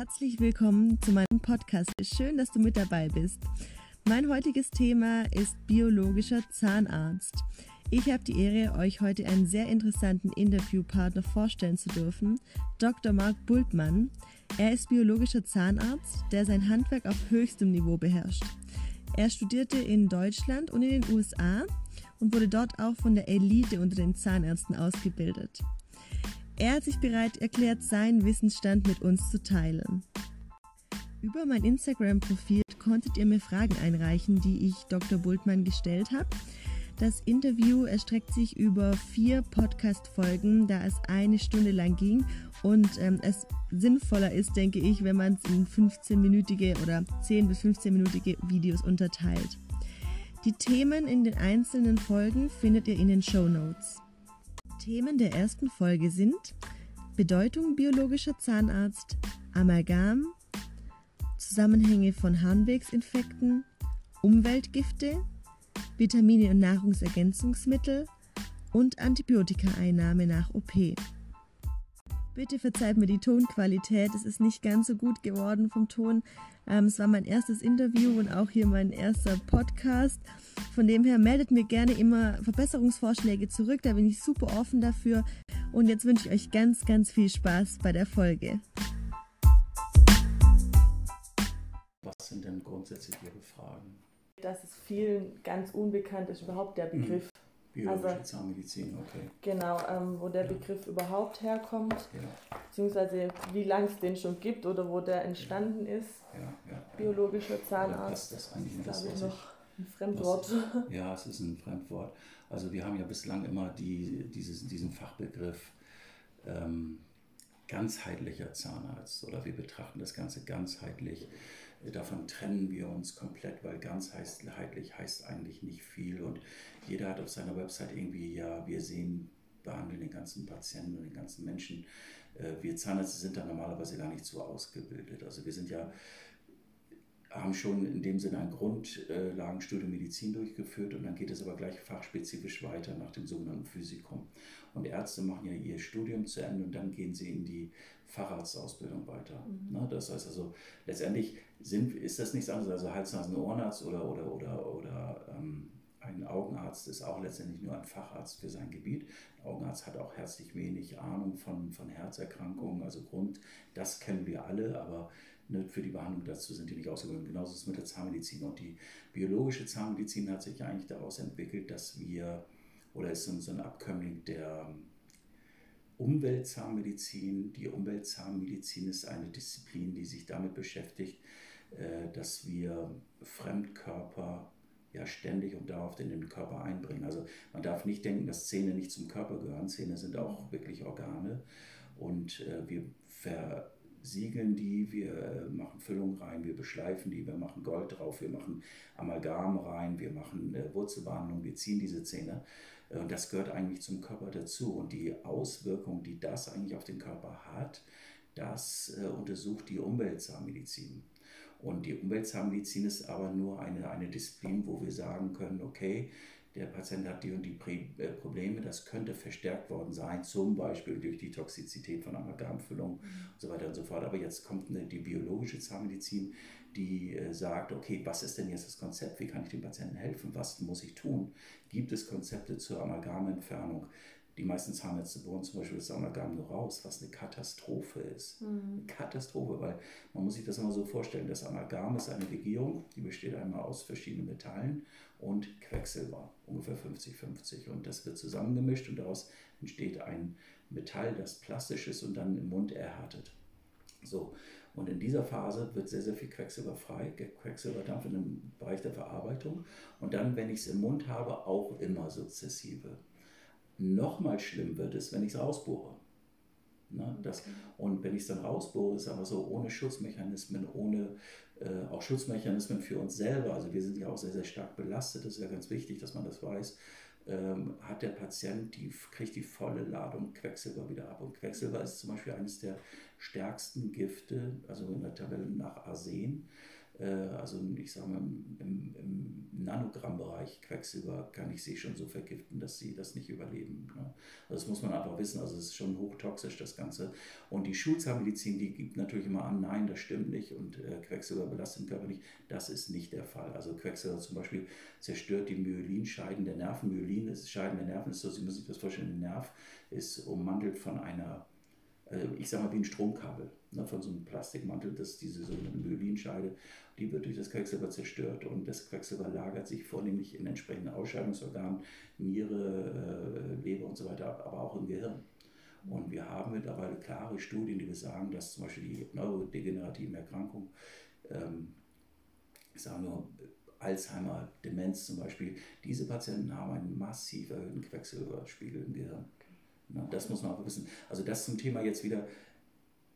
Herzlich willkommen zu meinem Podcast. Schön, dass du mit dabei bist. Mein heutiges Thema ist biologischer Zahnarzt. Ich habe die Ehre, euch heute einen sehr interessanten Interviewpartner vorstellen zu dürfen, Dr. Mark Bultmann. Er ist biologischer Zahnarzt, der sein Handwerk auf höchstem Niveau beherrscht. Er studierte in Deutschland und in den USA und wurde dort auch von der Elite unter den Zahnärzten ausgebildet. Er hat sich bereit erklärt, seinen Wissensstand mit uns zu teilen. Über mein Instagram-Profil konntet ihr mir Fragen einreichen, die ich Dr. Bultmann gestellt habe. Das Interview erstreckt sich über vier Podcast-Folgen, da es eine Stunde lang ging und ähm, es sinnvoller ist, denke ich, wenn man es in 15-minütige oder 10 bis 15-minütige Videos unterteilt. Die Themen in den einzelnen Folgen findet ihr in den Show Notes. Themen der ersten Folge sind Bedeutung biologischer Zahnarzt, Amalgam, Zusammenhänge von Harnwegsinfekten, Umweltgifte, Vitamine und Nahrungsergänzungsmittel und Antibiotikaeinnahme nach OP. Bitte verzeiht mir die Tonqualität, es ist nicht ganz so gut geworden vom Ton. Ähm, es war mein erstes Interview und auch hier mein erster Podcast. Von dem her meldet mir gerne immer Verbesserungsvorschläge zurück, da bin ich super offen dafür. Und jetzt wünsche ich euch ganz, ganz viel Spaß bei der Folge. Was sind denn grundsätzlich Ihre Fragen? Dass es vielen ganz unbekannt ist, überhaupt der mhm. Biologische also, Zahnmedizin, okay. Genau, ähm, wo der ja. Begriff überhaupt herkommt, ja. beziehungsweise wie lange es den schon gibt oder wo der entstanden ja. ist. Biologischer Zahnarzt. das eigentlich das, was noch ein Fremdwort. Was, ja, es ist ein Fremdwort. Also wir haben ja bislang immer die, dieses, diesen Fachbegriff ähm, ganzheitlicher Zahnarzt oder wir betrachten das Ganze ganzheitlich. Davon trennen wir uns komplett, weil ganzheitlich heißt eigentlich nicht viel und jeder hat auf seiner Website irgendwie, ja, wir sehen, behandeln den ganzen Patienten und den ganzen Menschen. Äh, wir Zahnärzte sind da normalerweise gar nicht so ausgebildet. Also wir sind ja haben schon in dem Sinne ein Grundlagenstudium Medizin durchgeführt und dann geht es aber gleich fachspezifisch weiter nach dem sogenannten Physikum. Und Ärzte machen ja ihr Studium zu Ende und dann gehen sie in die Facharztausbildung weiter. Mhm. Ne, das heißt also, letztendlich sind, ist das nichts anderes, also Hals, Nasen, Ohrenarzt oder, oder, oder, oder ähm, ein Augenarzt ist auch letztendlich nur ein Facharzt für sein Gebiet. Ein Augenarzt hat auch herzlich wenig Ahnung von, von Herzerkrankungen, also Grund, das kennen wir alle, aber ne, für die Behandlung dazu sind die nicht ausgebildet. Genauso ist es mit der Zahnmedizin. Und die biologische Zahnmedizin hat sich eigentlich daraus entwickelt, dass wir, oder ist so ein Abkömmling der Umweltzahnmedizin. Die Umweltzahnmedizin ist eine Disziplin, die sich damit beschäftigt, äh, dass wir Fremdkörper ja ständig und dauerhaft in den Körper einbringen. Also man darf nicht denken, dass Zähne nicht zum Körper gehören. Zähne sind auch wirklich Organe und äh, wir versiegeln die, wir äh, machen Füllung rein, wir beschleifen die, wir machen Gold drauf, wir machen Amalgam rein, wir machen Wurzelbehandlung, wir ziehen diese Zähne. Das gehört eigentlich zum Körper dazu. Und die Auswirkung, die das eigentlich auf den Körper hat, das untersucht die Umweltzahnmedizin. Und die Umweltzahnmedizin ist aber nur eine, eine Disziplin, wo wir sagen können, okay, der Patient hat die und die äh, Probleme, das könnte verstärkt worden sein, zum Beispiel durch die Toxizität von Amalgamfüllung mhm. und so weiter und so fort. Aber jetzt kommt eine, die biologische Zahnmedizin, die äh, sagt, okay, was ist denn jetzt das Konzept? Wie kann ich dem Patienten helfen? Was muss ich tun? Gibt es Konzepte zur Amalgamentfernung? Die meisten Zahnärzte bohren zum Beispiel das Amalgam nur raus, was eine Katastrophe ist. Mhm. Katastrophe, weil man muss sich das immer so vorstellen, das Amalgam ist eine Legierung, die besteht einmal aus verschiedenen Metallen und Quecksilber, ungefähr 50-50. Und das wird zusammengemischt und daraus entsteht ein Metall, das plastisch ist und dann im Mund erhärtet. So, und in dieser Phase wird sehr, sehr viel Quecksilber frei, Quecksilberdampf in dem Bereich der Verarbeitung. Und dann, wenn ich es im Mund habe, auch immer sukzessive. Nochmal schlimm wird es, wenn ich es rausbohre. Ne, das, und wenn ich es dann rausbohre, ist aber so ohne Schutzmechanismen, ohne äh, auch Schutzmechanismen für uns selber, also wir sind ja auch sehr, sehr stark belastet, das ist ja ganz wichtig, dass man das weiß, ähm, hat der Patient, die kriegt die volle Ladung Quecksilber wieder ab. Und Quecksilber ist zum Beispiel eines der stärksten Gifte, also in der Tabelle nach Arsen, also ich sage mal im, im, Nanogrammbereich Quecksilber kann ich sie schon so vergiften, dass sie das nicht überleben. Ne? Also das muss man einfach wissen, also es ist schon hochtoxisch das Ganze. Und die Schulzahnmedizin, die gibt natürlich immer an, nein, das stimmt nicht und äh, Quecksilber belastet den Körper nicht. Das ist nicht der Fall. Also Quecksilber zum Beispiel zerstört die Myelinscheiden der Nerven. Myelin ist Scheiden der Nerven, ist so, Sie müssen sich das vorstellen, ein Nerv ist ummantelt von einer äh, ich sage mal wie ein Stromkabel, ne, von so einem Plastikmantel, das ist diese sogenannte Myelinscheide, die wird durch das Quecksilber zerstört und das Quecksilber lagert sich vornehmlich in entsprechenden Ausscheidungsorganen, Niere, äh, Leber und so weiter, aber auch im Gehirn. Und wir haben mittlerweile klare Studien, die besagen, dass zum Beispiel die neurodegenerativen Erkrankungen, ähm, ich sage nur Alzheimer, Demenz zum Beispiel, diese Patienten haben einen massiv erhöhten Quecksilberspiegel im Gehirn. Na, das muss man auch wissen. Also das zum Thema jetzt wieder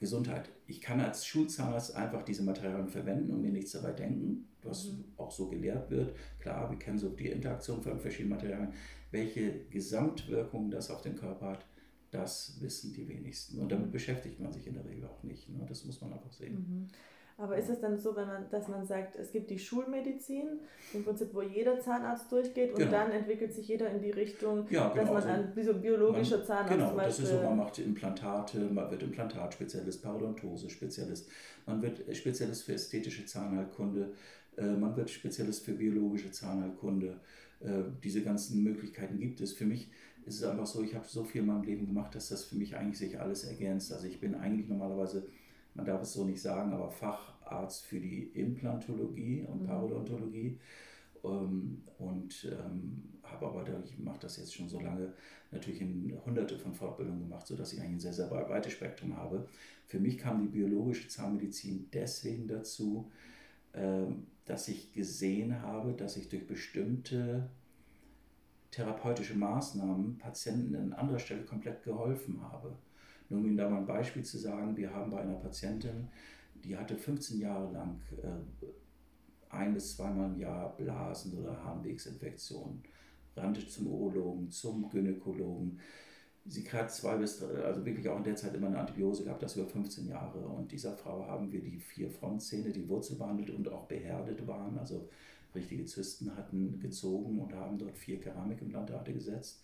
Gesundheit. Ich kann als Schulzahnarzt einfach diese Materialien verwenden und mir nichts dabei denken, was mhm. auch so gelehrt wird. Klar, wir kennen so die Interaktion von verschiedenen Materialien. Welche Gesamtwirkung das auf den Körper hat, das wissen die wenigsten. Und damit beschäftigt man sich in der Regel auch nicht. Ne? Das muss man einfach sehen. Mhm. Aber ist es dann so, wenn man, dass man sagt, es gibt die Schulmedizin, im Prinzip, wo jeder Zahnarzt durchgeht und genau. dann entwickelt sich jeder in die Richtung, ja, genau. dass man wie so biologischer man, Zahnarzt Genau, zum Beispiel, das ist so, man macht Implantate, man wird Implantatspezialist, Parodontose-Spezialist, man wird Spezialist für ästhetische Zahnheilkunde, äh, man wird Spezialist für biologische Zahnheilkunde. Äh, diese ganzen Möglichkeiten gibt es. Für mich ist es einfach so, ich habe so viel in meinem Leben gemacht, dass das für mich eigentlich sich alles ergänzt. Also ich bin eigentlich normalerweise man darf es so nicht sagen, aber Facharzt für die Implantologie und mhm. Parodontologie. Ähm, und ähm, habe aber, ich mache das jetzt schon so lange, natürlich in hunderte von Fortbildungen gemacht, sodass ich eigentlich ein sehr, sehr breites Spektrum habe. Für mich kam die biologische Zahnmedizin deswegen dazu, ähm, dass ich gesehen habe, dass ich durch bestimmte therapeutische Maßnahmen Patienten an anderer Stelle komplett geholfen habe. Nur um Ihnen da mal ein Beispiel zu sagen, wir haben bei einer Patientin, die hatte 15 Jahre lang äh, ein bis zweimal im Jahr Blasen- oder Harnwegsinfektionen, rannte zum Urologen, zum Gynäkologen. Sie hat zwei bis drei, also wirklich auch in der Zeit immer eine Antibiose gehabt, das über 15 Jahre. Und dieser Frau haben wir die vier Frontzähne, die wurzelbehandelt und auch beherdet waren, also richtige Zysten hatten, gezogen und haben dort vier Keramikimplantate gesetzt.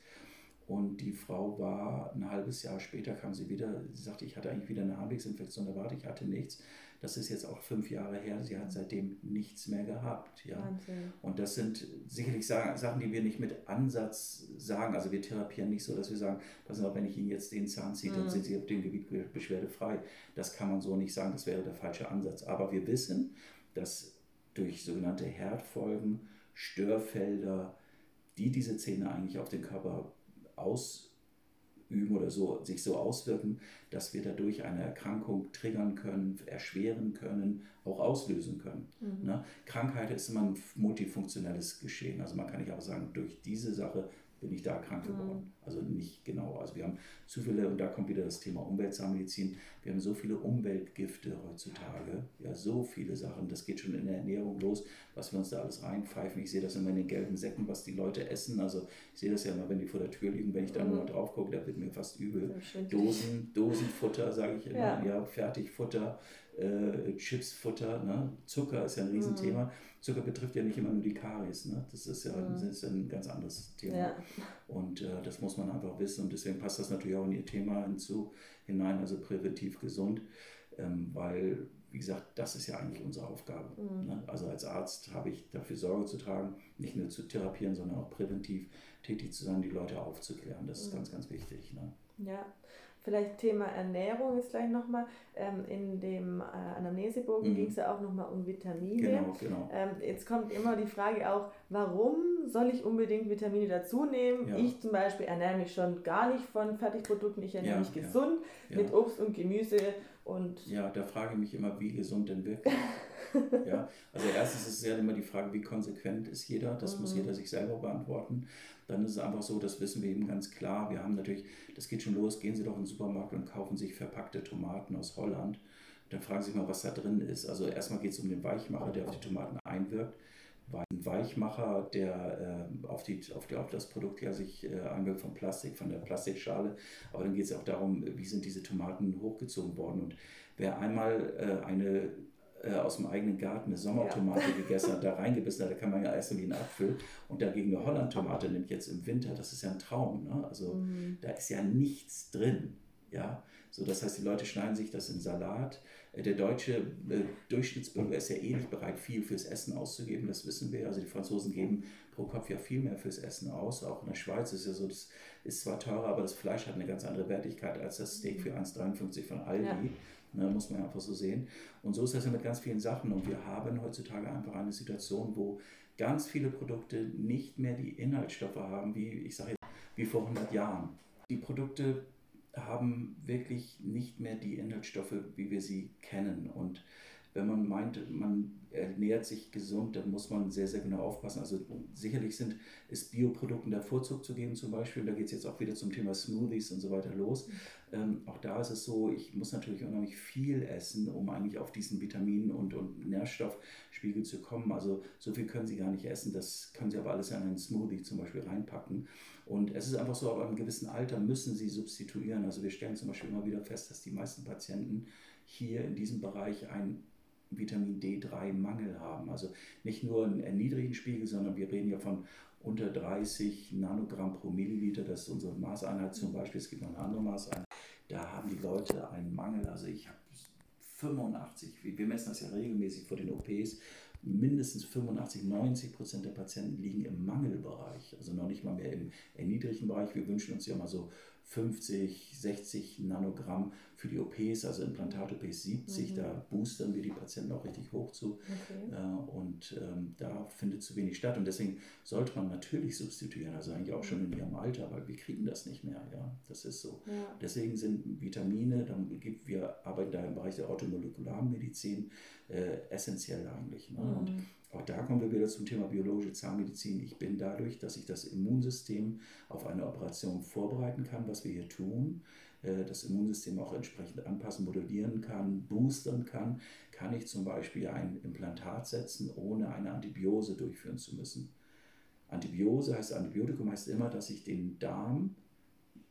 Und die Frau war ein halbes Jahr später, kam sie wieder, sie sagte, ich hatte eigentlich wieder eine Harnwegsinfektion erwartet, ich hatte nichts. Das ist jetzt auch fünf Jahre her, sie hat seitdem nichts mehr gehabt. Ja. Und das sind sicherlich Sachen, die wir nicht mit Ansatz sagen. Also wir therapieren nicht so, dass wir sagen, passen auf, wenn ich Ihnen jetzt den Zahn ziehe, dann mhm. sind Sie auf dem Gebiet beschwerdefrei. Das kann man so nicht sagen, das wäre der falsche Ansatz. Aber wir wissen, dass durch sogenannte Herdfolgen, Störfelder, die diese Zähne eigentlich auf den Körper ausüben oder so, sich so auswirken, dass wir dadurch eine Erkrankung triggern können, erschweren können, auch auslösen können. Mhm. Ne? Krankheit ist immer ein multifunktionelles Geschehen. Also man kann nicht auch sagen, durch diese Sache bin ich da krank geworden. Mhm. Also nicht genau. Also wir haben zu viele, und da kommt wieder das Thema Umweltzahnmedizin, wir haben so viele Umweltgifte heutzutage, ja, so viele Sachen. Das geht schon in der Ernährung los, was wir uns da alles reinpfeifen. Ich sehe das immer in den gelben Säcken, was die Leute essen. Also ich sehe das ja immer, wenn die vor der Tür liegen, wenn ich da mhm. nur mal drauf gucke, da wird mir fast übel. Dosen, Dosenfutter, sage ich immer, ja, ja Fertigfutter äh, Chipsfutter, ne? Zucker ist ja ein Riesenthema. Mhm. Zucker betrifft ja nicht immer nur die Karies, ne? das, ist ja, mhm. das ist ein ganz anderes Thema. Ja. Und äh, das muss man einfach wissen und deswegen passt das natürlich auch in Ihr Thema hinzu, hinein, also präventiv gesund, ähm, weil, wie gesagt, das ist ja eigentlich unsere Aufgabe. Mhm. Ne? Also als Arzt habe ich dafür Sorge zu tragen, nicht nur zu therapieren, sondern auch präventiv tätig zu sein, die Leute aufzuklären. Das ist mhm. ganz, ganz wichtig. Ne? Ja, Vielleicht Thema Ernährung ist gleich nochmal. Ähm, in dem äh, Anamnesebogen mhm. ging es ja auch nochmal um Vitamine. Genau, genau. Ähm, jetzt kommt immer die Frage auch, warum soll ich unbedingt Vitamine dazu nehmen? Ja. Ich zum Beispiel ernähre mich schon gar nicht von Fertigprodukten, ich ernähre ja, mich gesund ja, mit Obst und Gemüse. Und ja, da frage ich mich immer, wie gesund denn wirklich? ja, also erstens ist es ja immer die Frage, wie konsequent ist jeder? Das mhm. muss jeder sich selber beantworten dann ist es einfach so, das wissen wir eben ganz klar. Wir haben natürlich, das geht schon los, gehen Sie doch in den Supermarkt und kaufen sich verpackte Tomaten aus Holland. Dann fragen Sie sich mal, was da drin ist. Also erstmal geht es um den Weichmacher, der auf die Tomaten einwirkt. Ein Weichmacher, der äh, auf, die, auf, die, auf das Produkt ja sich äh, einwirkt von Plastik, von der Plastikschale. Aber dann geht es auch darum, wie sind diese Tomaten hochgezogen worden. Und wer einmal äh, eine äh, aus dem eigenen Garten eine Sommertomate ja. gegessen hat, da reingebissen hat, da kann man ja essen wie ein Apfel. Und dagegen eine Hollandtomate nimmt jetzt im Winter, das ist ja ein Traum. Ne? Also mhm. da ist ja nichts drin. Ja, so das heißt, die Leute schneiden sich das in Salat. Äh, der deutsche äh, Durchschnittsbürger ist ja eh nicht bereit, viel fürs Essen auszugeben, das wissen wir. Also die Franzosen geben pro Kopf ja viel mehr fürs Essen aus. Auch in der Schweiz ist ja so, das ist zwar teurer, aber das Fleisch hat eine ganz andere Wertigkeit als das Steak für 1,53 von Aldi. Ja. Ne, muss man einfach so sehen. Und so ist das ja mit ganz vielen Sachen. Und wir haben heutzutage einfach eine Situation, wo ganz viele Produkte nicht mehr die Inhaltsstoffe haben, wie ich sage wie vor 100 Jahren. Die Produkte haben wirklich nicht mehr die Inhaltsstoffe, wie wir sie kennen. Und wenn man meint, man ernährt sich gesund, dann muss man sehr, sehr genau aufpassen. Also sicherlich sind, ist Bioprodukten der Vorzug zu geben zum Beispiel. Da geht es jetzt auch wieder zum Thema Smoothies und so weiter los. Mhm. Ähm, auch da ist es so, ich muss natürlich unheimlich viel essen, um eigentlich auf diesen Vitamin- und, und Nährstoffspiegel zu kommen. Also so viel können Sie gar nicht essen. Das können Sie aber alles in einen Smoothie zum Beispiel reinpacken. Und es ist einfach so, ab einem gewissen Alter müssen Sie substituieren. Also wir stellen zum Beispiel immer wieder fest, dass die meisten Patienten hier in diesem Bereich ein Vitamin D3-Mangel haben. Also nicht nur einen niedrigen Spiegel, sondern wir reden ja von unter 30 Nanogramm pro Milliliter. Das ist unsere Maßeinheit zum Beispiel. Es gibt noch eine andere Maßeinheit. Da haben die Leute einen Mangel. Also ich habe 85, wir messen das ja regelmäßig vor den OPs, mindestens 85, 90 Prozent der Patienten liegen im Mangelbereich, also noch nicht mal mehr im erniedrigten Bereich. Wir wünschen uns ja mal so 50, 60 Nanogramm für die OPs, also Implantat-OPs 70, mhm. da boostern wir die Patienten auch richtig hoch zu. Okay. Äh, und ähm, da findet zu wenig statt. Und deswegen sollte man natürlich substituieren, also eigentlich auch schon in ihrem Alter, weil wir kriegen das nicht mehr. Ja, das ist so. Ja. Deswegen sind Vitamine, dann gibt, wir arbeiten da im Bereich der automolekularen Medizin, äh, essentiell eigentlich. Ne? Mhm. Und auch da kommen wir wieder zum Thema biologische Zahnmedizin. Ich bin dadurch, dass ich das Immunsystem auf eine Operation vorbereiten kann, was wir hier tun, äh, das Immunsystem auch entsprechend anpassen, modellieren kann, boostern kann, kann ich zum Beispiel ein Implantat setzen, ohne eine Antibiose durchführen zu müssen. Antibiose heißt Antibiotikum heißt immer, dass ich den Darm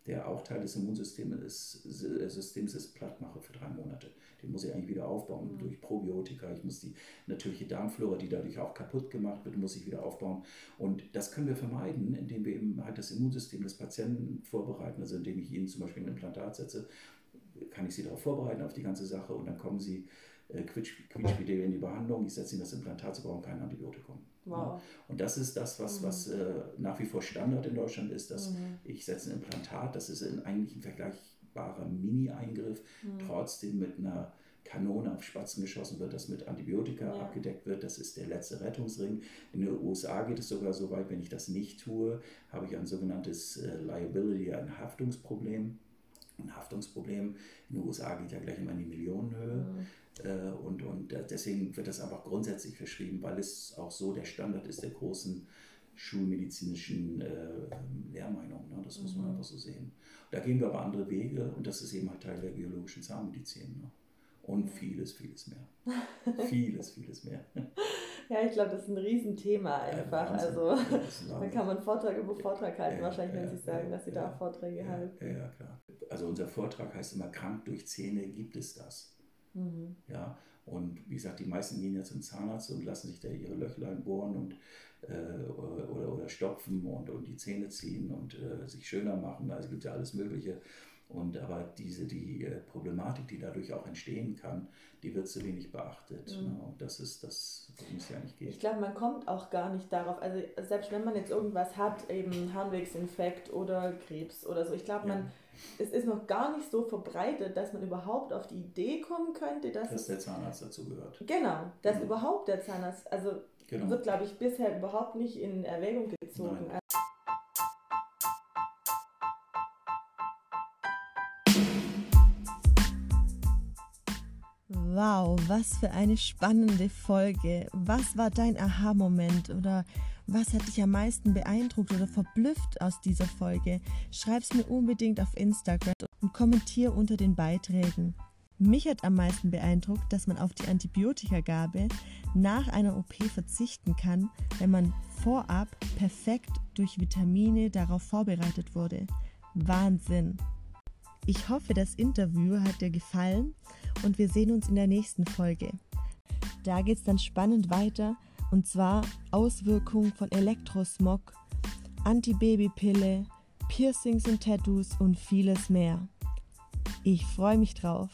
der auch Teil des Immunsystems ist, Systems ist, platt mache für drei Monate. Den muss ich eigentlich wieder aufbauen mhm. durch Probiotika. Ich muss die natürliche Darmflora, die dadurch auch kaputt gemacht wird, muss ich wieder aufbauen. Und das können wir vermeiden, indem wir eben halt das Immunsystem des Patienten vorbereiten. Also indem ich ihnen zum Beispiel ein Implantat setze, kann ich sie darauf vorbereiten auf die ganze Sache und dann kommen sie äh, quietschfidel in die Behandlung. Ich setze ihnen das Implantat, sie brauchen kein Antibiotikum. Wow. Und das ist das, was, mhm. was äh, nach wie vor Standard in Deutschland ist, dass mhm. ich setze ein Implantat, das ist ein, eigentlich ein vergleichbarer Mini-Eingriff, mhm. trotzdem mit einer Kanone auf Spatzen geschossen wird, das mit Antibiotika ja. abgedeckt wird. Das ist der letzte Rettungsring. In den USA geht es sogar so weit, wenn ich das nicht tue, habe ich ein sogenanntes äh, Liability, ein Haftungsproblem. Ein Haftungsproblem in den USA geht ja gleich immer in die Millionenhöhe. Mhm. Äh, und, und deswegen wird das einfach grundsätzlich verschrieben, weil es auch so der Standard ist der großen schulmedizinischen äh, Lehrmeinung. Ne? Das muss man mhm. einfach so sehen. Da gehen wir aber andere Wege und das ist eben halt Teil der biologischen Zahnmedizin. Ne? Und vieles, vieles mehr. vieles, vieles mehr. Ja, ich glaube, das ist ein Riesenthema einfach. Ja, also da kann man Vortrag über Vortrag halten, ja, wahrscheinlich, wenn ja, Sie sagen, dass Sie da auch Vorträge halten. Ja, klar. Also unser Vortrag heißt immer, krank durch Zähne gibt es das. Mhm. Ja, und wie gesagt, die meisten gehen ja zum Zahnarzt und lassen sich da ihre Löchlein bohren und, äh, oder, oder stopfen und, und die Zähne ziehen und äh, sich schöner machen. Also es gibt ja alles Mögliche. Und aber diese, die äh, Problematik, die dadurch auch entstehen kann, die wird zu wenig beachtet. Mhm. Ne? Und das ist das, worum es ja nicht geht. Ich glaube, man kommt auch gar nicht darauf. Also selbst wenn man jetzt irgendwas hat, eben Harnwegsinfekt oder Krebs oder so, ich glaube, ja. Es ist noch gar nicht so verbreitet, dass man überhaupt auf die Idee kommen könnte, dass, dass der Zahnarzt dazu gehört. Genau, dass mhm. überhaupt der Zahnarzt, also genau. wird, glaube ich, bisher überhaupt nicht in Erwägung gezogen. Nein. Wow, was für eine spannende Folge. Was war dein Aha-Moment oder was hat dich am meisten beeindruckt oder verblüfft aus dieser Folge? Schreib's mir unbedingt auf Instagram und kommentier unter den Beiträgen. Mich hat am meisten beeindruckt, dass man auf die Antibiotikagabe nach einer OP verzichten kann, wenn man vorab perfekt durch Vitamine darauf vorbereitet wurde. Wahnsinn! Ich hoffe, das Interview hat dir gefallen und wir sehen uns in der nächsten Folge. da geht es dann spannend weiter und zwar Auswirkungen von Elektrosmog, Antibabypille, Piercings und Tattoos und vieles mehr. Ich freue mich drauf.